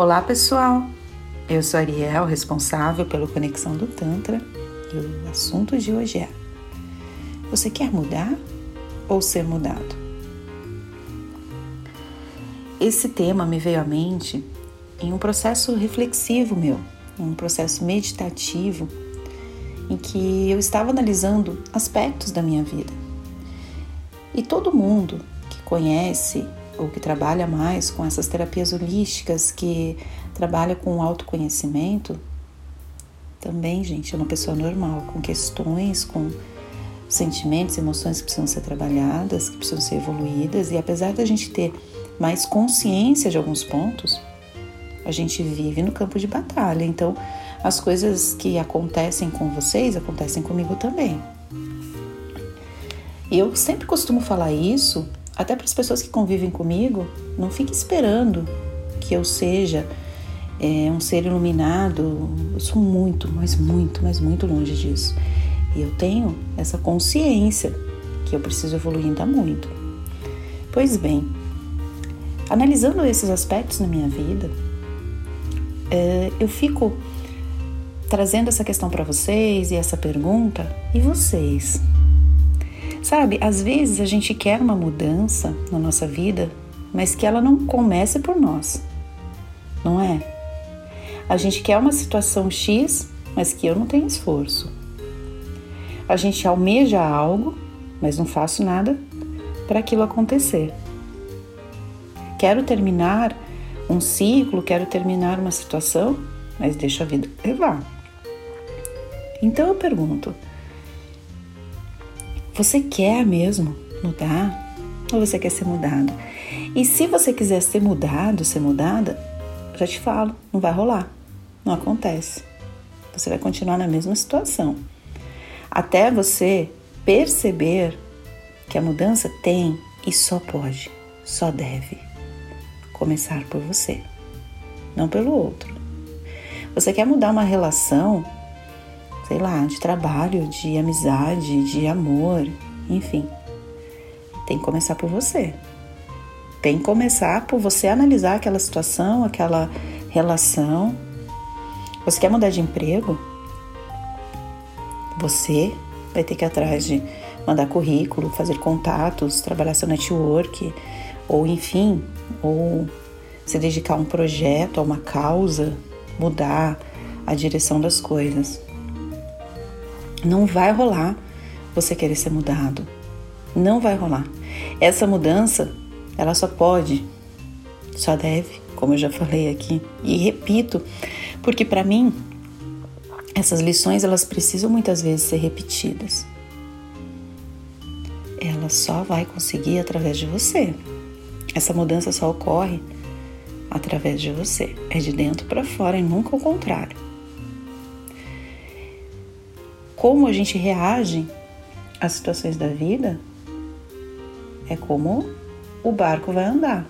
Olá pessoal, eu sou Ariel, responsável pela Conexão do Tantra e o assunto de hoje é: Você quer mudar ou ser mudado? Esse tema me veio à mente em um processo reflexivo meu, um processo meditativo em que eu estava analisando aspectos da minha vida. E todo mundo que conhece ou que trabalha mais com essas terapias holísticas, que trabalha com autoconhecimento, também, gente, é uma pessoa normal, com questões, com sentimentos, emoções que precisam ser trabalhadas, que precisam ser evoluídas, e apesar da gente ter mais consciência de alguns pontos, a gente vive no campo de batalha. Então, as coisas que acontecem com vocês acontecem comigo também. Eu sempre costumo falar isso até para as pessoas que convivem comigo, não fique esperando que eu seja é, um ser iluminado. Eu sou muito, mas muito, mas muito longe disso. E eu tenho essa consciência que eu preciso evoluir ainda muito. Pois bem, analisando esses aspectos na minha vida, é, eu fico trazendo essa questão para vocês e essa pergunta. E vocês? Sabe, às vezes a gente quer uma mudança na nossa vida, mas que ela não comece por nós, não é? A gente quer uma situação X, mas que eu não tenho esforço. A gente almeja algo, mas não faço nada para aquilo acontecer. Quero terminar um ciclo, quero terminar uma situação, mas deixo a vida levar. Então eu pergunto: você quer mesmo mudar ou você quer ser mudado? E se você quiser ser mudado, ser mudada, já te falo, não vai rolar. Não acontece. Você vai continuar na mesma situação. Até você perceber que a mudança tem e só pode, só deve começar por você, não pelo outro. Você quer mudar uma relação, sei lá, de trabalho, de amizade, de amor, enfim. Tem que começar por você. Tem que começar por você analisar aquela situação, aquela relação. Você quer mudar de emprego? Você vai ter que ir atrás de mandar currículo, fazer contatos, trabalhar seu network, ou enfim, ou se dedicar a um projeto, a uma causa, mudar a direção das coisas. Não vai rolar você querer ser mudado. Não vai rolar. Essa mudança, ela só pode, só deve, como eu já falei aqui, e repito, porque para mim essas lições elas precisam muitas vezes ser repetidas. Ela só vai conseguir através de você. Essa mudança só ocorre através de você. É de dentro para fora e nunca o contrário como a gente reage às situações da vida é como o barco vai andar.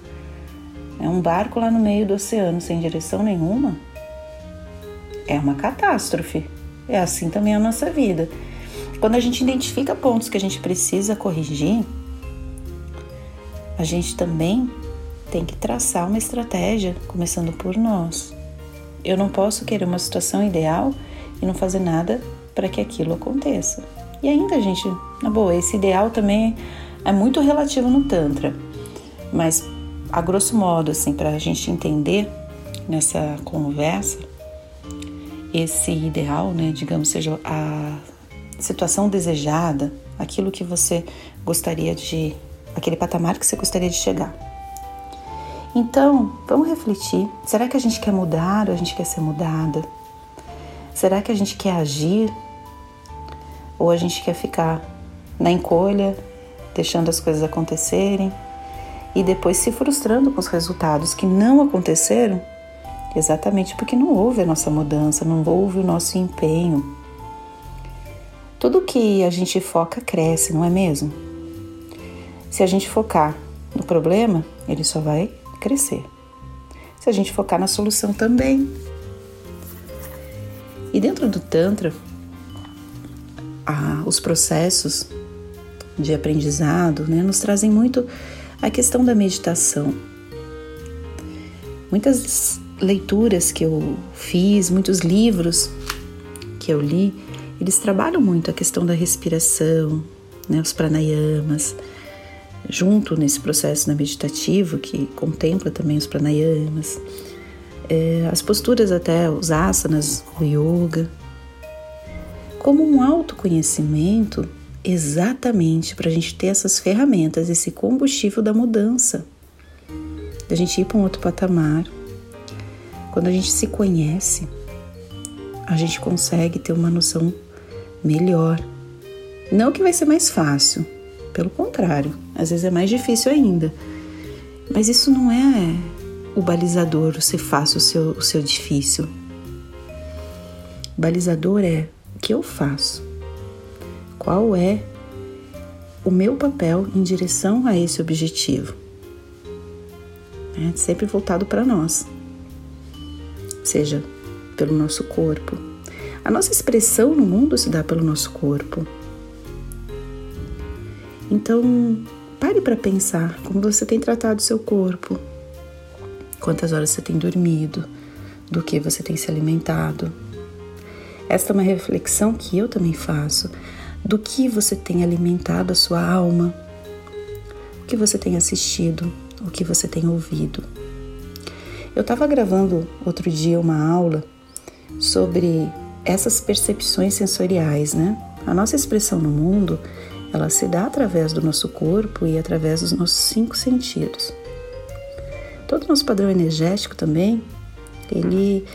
É um barco lá no meio do oceano sem direção nenhuma. É uma catástrofe. É assim também a nossa vida. Quando a gente identifica pontos que a gente precisa corrigir, a gente também tem que traçar uma estratégia, começando por nós. Eu não posso querer uma situação ideal e não fazer nada para que aquilo aconteça. E ainda, gente, na boa, esse ideal também é muito relativo no Tantra, mas a grosso modo, assim, para a gente entender nessa conversa, esse ideal, né, digamos, seja a situação desejada, aquilo que você gostaria de, aquele patamar que você gostaria de chegar. Então, vamos refletir: será que a gente quer mudar ou a gente quer ser mudada? Será que a gente quer agir ou a gente quer ficar na encolha, deixando as coisas acontecerem e depois se frustrando com os resultados que não aconteceram? Exatamente porque não houve a nossa mudança, não houve o nosso empenho. Tudo que a gente foca cresce, não é mesmo? Se a gente focar no problema, ele só vai crescer. Se a gente focar na solução também, e dentro do Tantra, os processos de aprendizado né, nos trazem muito a questão da meditação. Muitas leituras que eu fiz, muitos livros que eu li, eles trabalham muito a questão da respiração, né, os pranayamas, junto nesse processo meditativo que contempla também os pranayamas, é, as posturas até os asanas, o yoga, como um autoconhecimento exatamente para a gente ter essas ferramentas, esse combustível da mudança, da gente ir para um outro patamar. Quando a gente se conhece, a gente consegue ter uma noção melhor. Não que vai ser mais fácil, pelo contrário, às vezes é mais difícil ainda. Mas isso não é o balizador, ser fácil, o seu, o seu difícil. Balizador é o que eu faço, qual é o meu papel em direção a esse objetivo. É sempre voltado para nós, seja pelo nosso corpo. A nossa expressão no mundo se dá pelo nosso corpo. Então, pare para pensar como você tem tratado seu corpo, quantas horas você tem dormido, do que você tem se alimentado. Esta é uma reflexão que eu também faço do que você tem alimentado a sua alma, o que você tem assistido, o que você tem ouvido. Eu estava gravando outro dia uma aula sobre essas percepções sensoriais, né? A nossa expressão no mundo, ela se dá através do nosso corpo e através dos nossos cinco sentidos. Todo o nosso padrão energético também, ele,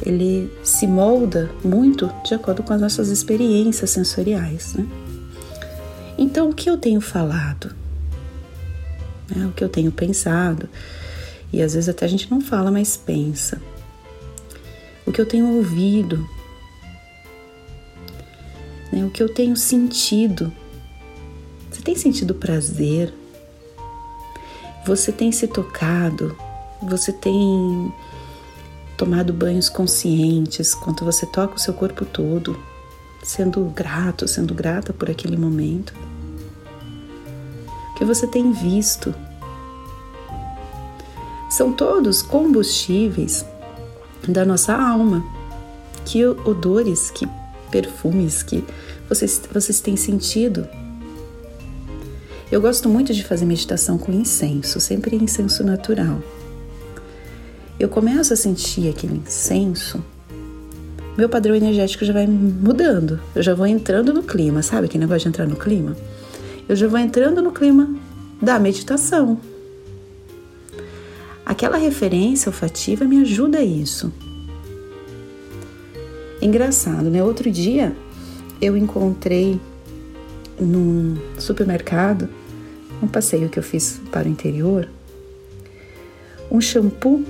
ele se molda muito de acordo com as nossas experiências sensoriais. Né? Então, o que eu tenho falado? Né? O que eu tenho pensado? E às vezes até a gente não fala, mas pensa. O que eu tenho ouvido? Né? O que eu tenho sentido? Você tem sentido prazer? Você tem se tocado, você tem tomado banhos conscientes, quando você toca o seu corpo todo, sendo grato, sendo grata por aquele momento. Que você tem visto. São todos combustíveis da nossa alma. Que odores, que perfumes que vocês, vocês têm sentido eu gosto muito de fazer meditação com incenso, sempre incenso natural. Eu começo a sentir aquele incenso, meu padrão energético já vai mudando. Eu já vou entrando no clima, sabe aquele negócio de entrar no clima? Eu já vou entrando no clima da meditação. Aquela referência olfativa me ajuda a isso. Engraçado, né? Outro dia eu encontrei num supermercado um passeio que eu fiz para o interior, um shampoo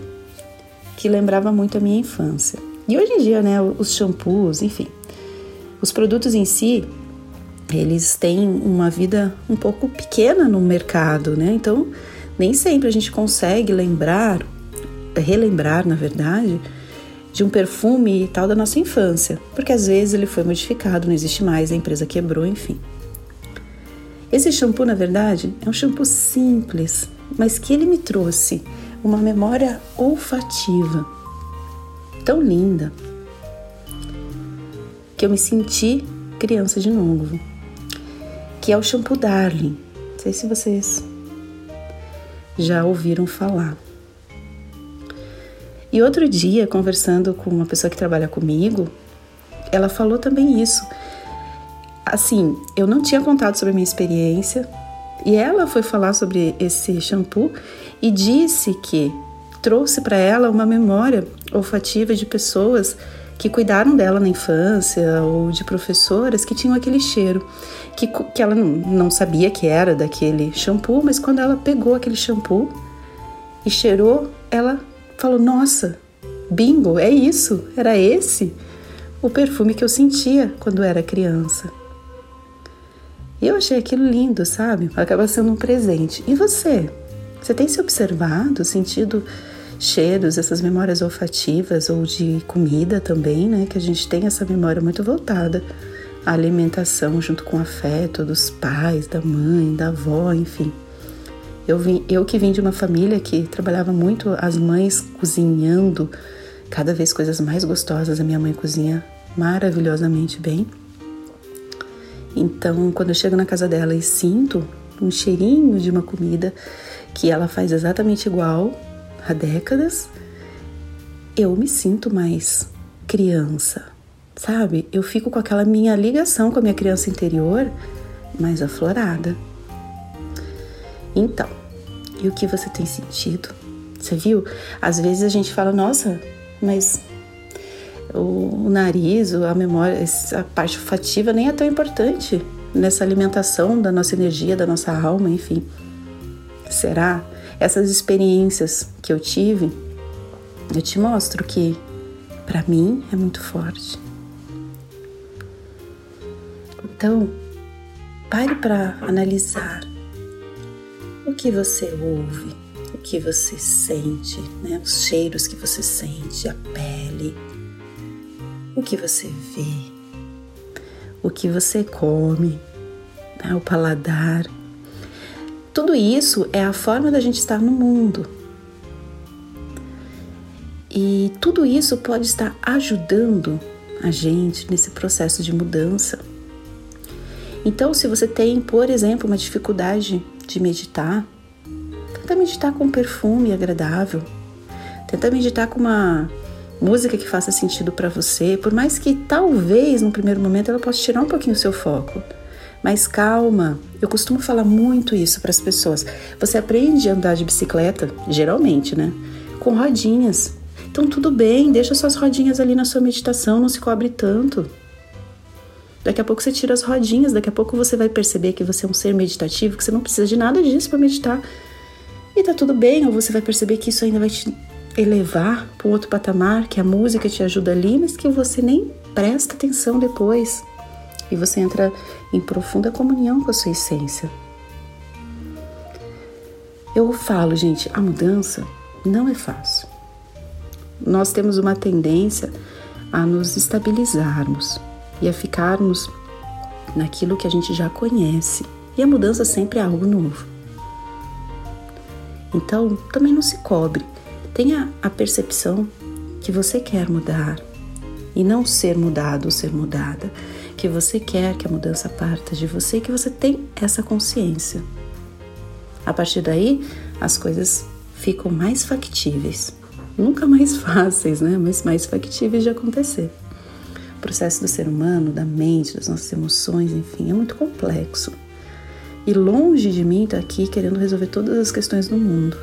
que lembrava muito a minha infância. E hoje em dia, né, os shampoos, enfim, os produtos em si, eles têm uma vida um pouco pequena no mercado, né? Então, nem sempre a gente consegue lembrar, relembrar, na verdade, de um perfume e tal da nossa infância, porque às vezes ele foi modificado, não existe mais, a empresa quebrou, enfim. Esse shampoo, na verdade, é um shampoo simples, mas que ele me trouxe uma memória olfativa tão linda que eu me senti criança de novo. Que é o shampoo Darling. Não sei se vocês já ouviram falar. E outro dia, conversando com uma pessoa que trabalha comigo, ela falou também isso assim, eu não tinha contado sobre a minha experiência e ela foi falar sobre esse shampoo e disse que trouxe para ela uma memória olfativa de pessoas que cuidaram dela na infância ou de professoras que tinham aquele cheiro, que, que ela não, não sabia que era daquele shampoo, mas quando ela pegou aquele shampoo e cheirou, ela falou: Nossa, bingo, é isso, era esse o perfume que eu sentia quando era criança. Eu achei aquilo lindo, sabe? Acaba sendo um presente. E você? Você tem se observado, sentido cheiros, essas memórias olfativas ou de comida também, né? Que a gente tem essa memória muito voltada à alimentação junto com o afeto dos pais, da mãe, da avó, enfim. Eu, vim, eu que vim de uma família que trabalhava muito as mães cozinhando cada vez coisas mais gostosas. A minha mãe cozinha maravilhosamente bem. Então, quando eu chego na casa dela e sinto um cheirinho de uma comida que ela faz exatamente igual há décadas, eu me sinto mais criança, sabe? Eu fico com aquela minha ligação com a minha criança interior mais aflorada. Então, e o que você tem sentido? Você viu? Às vezes a gente fala, nossa, mas o, nariz, a memória, a parte fativa nem é tão importante nessa alimentação da nossa energia, da nossa alma, enfim. Será? Essas experiências que eu tive, eu te mostro que para mim é muito forte. Então, pare para analisar o que você ouve, o que você sente, né? os cheiros que você sente, a pele, o que você vê, o que você come, né? o paladar. Tudo isso é a forma da gente estar no mundo. E tudo isso pode estar ajudando a gente nesse processo de mudança. Então, se você tem, por exemplo, uma dificuldade de meditar, tenta meditar com um perfume agradável. Tenta meditar com uma música que faça sentido para você, por mais que talvez no primeiro momento ela possa tirar um pouquinho o seu foco. Mas calma, eu costumo falar muito isso para as pessoas. Você aprende a andar de bicicleta, geralmente, né? Com rodinhas. Então tudo bem, deixa suas rodinhas ali na sua meditação, não se cobre tanto. Daqui a pouco você tira as rodinhas, daqui a pouco você vai perceber que você é um ser meditativo, que você não precisa de nada disso para meditar. E tá tudo bem, ou você vai perceber que isso ainda vai te elevar para outro patamar, que a música te ajuda ali, mas que você nem presta atenção depois. E você entra em profunda comunhão com a sua essência. Eu falo, gente, a mudança não é fácil. Nós temos uma tendência a nos estabilizarmos e a ficarmos naquilo que a gente já conhece. E a mudança sempre é algo novo. Então, também não se cobre. Tenha a percepção que você quer mudar e não ser mudado ou ser mudada, que você quer que a mudança parta de você e que você tem essa consciência. A partir daí, as coisas ficam mais factíveis. Nunca mais fáceis, né? Mas mais factíveis de acontecer. O processo do ser humano, da mente, das nossas emoções, enfim, é muito complexo. E longe de mim estar tá aqui querendo resolver todas as questões do mundo.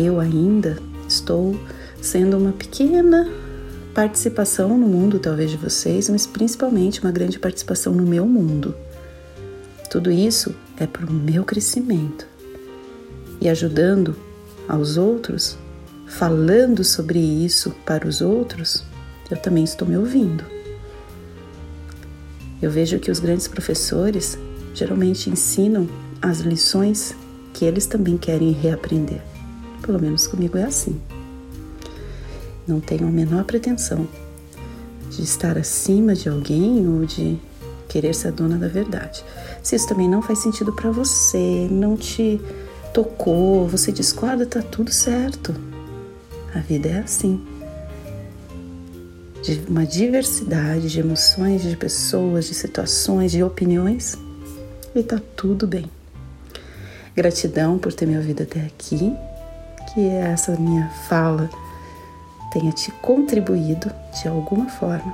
Eu ainda estou sendo uma pequena participação no mundo, talvez de vocês, mas principalmente uma grande participação no meu mundo. Tudo isso é para o meu crescimento. E ajudando aos outros, falando sobre isso para os outros, eu também estou me ouvindo. Eu vejo que os grandes professores geralmente ensinam as lições que eles também querem reaprender. Pelo menos comigo é assim. Não tenho a menor pretensão de estar acima de alguém ou de querer ser a dona da verdade. Se isso também não faz sentido para você, não te tocou, você discorda, tá tudo certo. A vida é assim. De uma diversidade de emoções, de pessoas, de situações, de opiniões e tá tudo bem. Gratidão por ter me ouvido até aqui, que essa minha fala tenha te contribuído de alguma forma.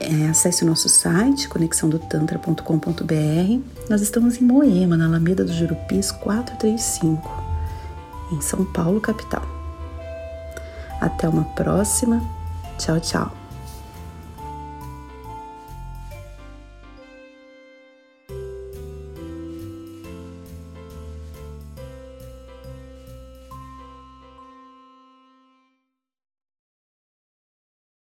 É, acesse o nosso site, conexãodotantra.com.br. Nós estamos em Moema, na Alameda do Jurupis 435, em São Paulo, capital. Até uma próxima. Tchau, tchau.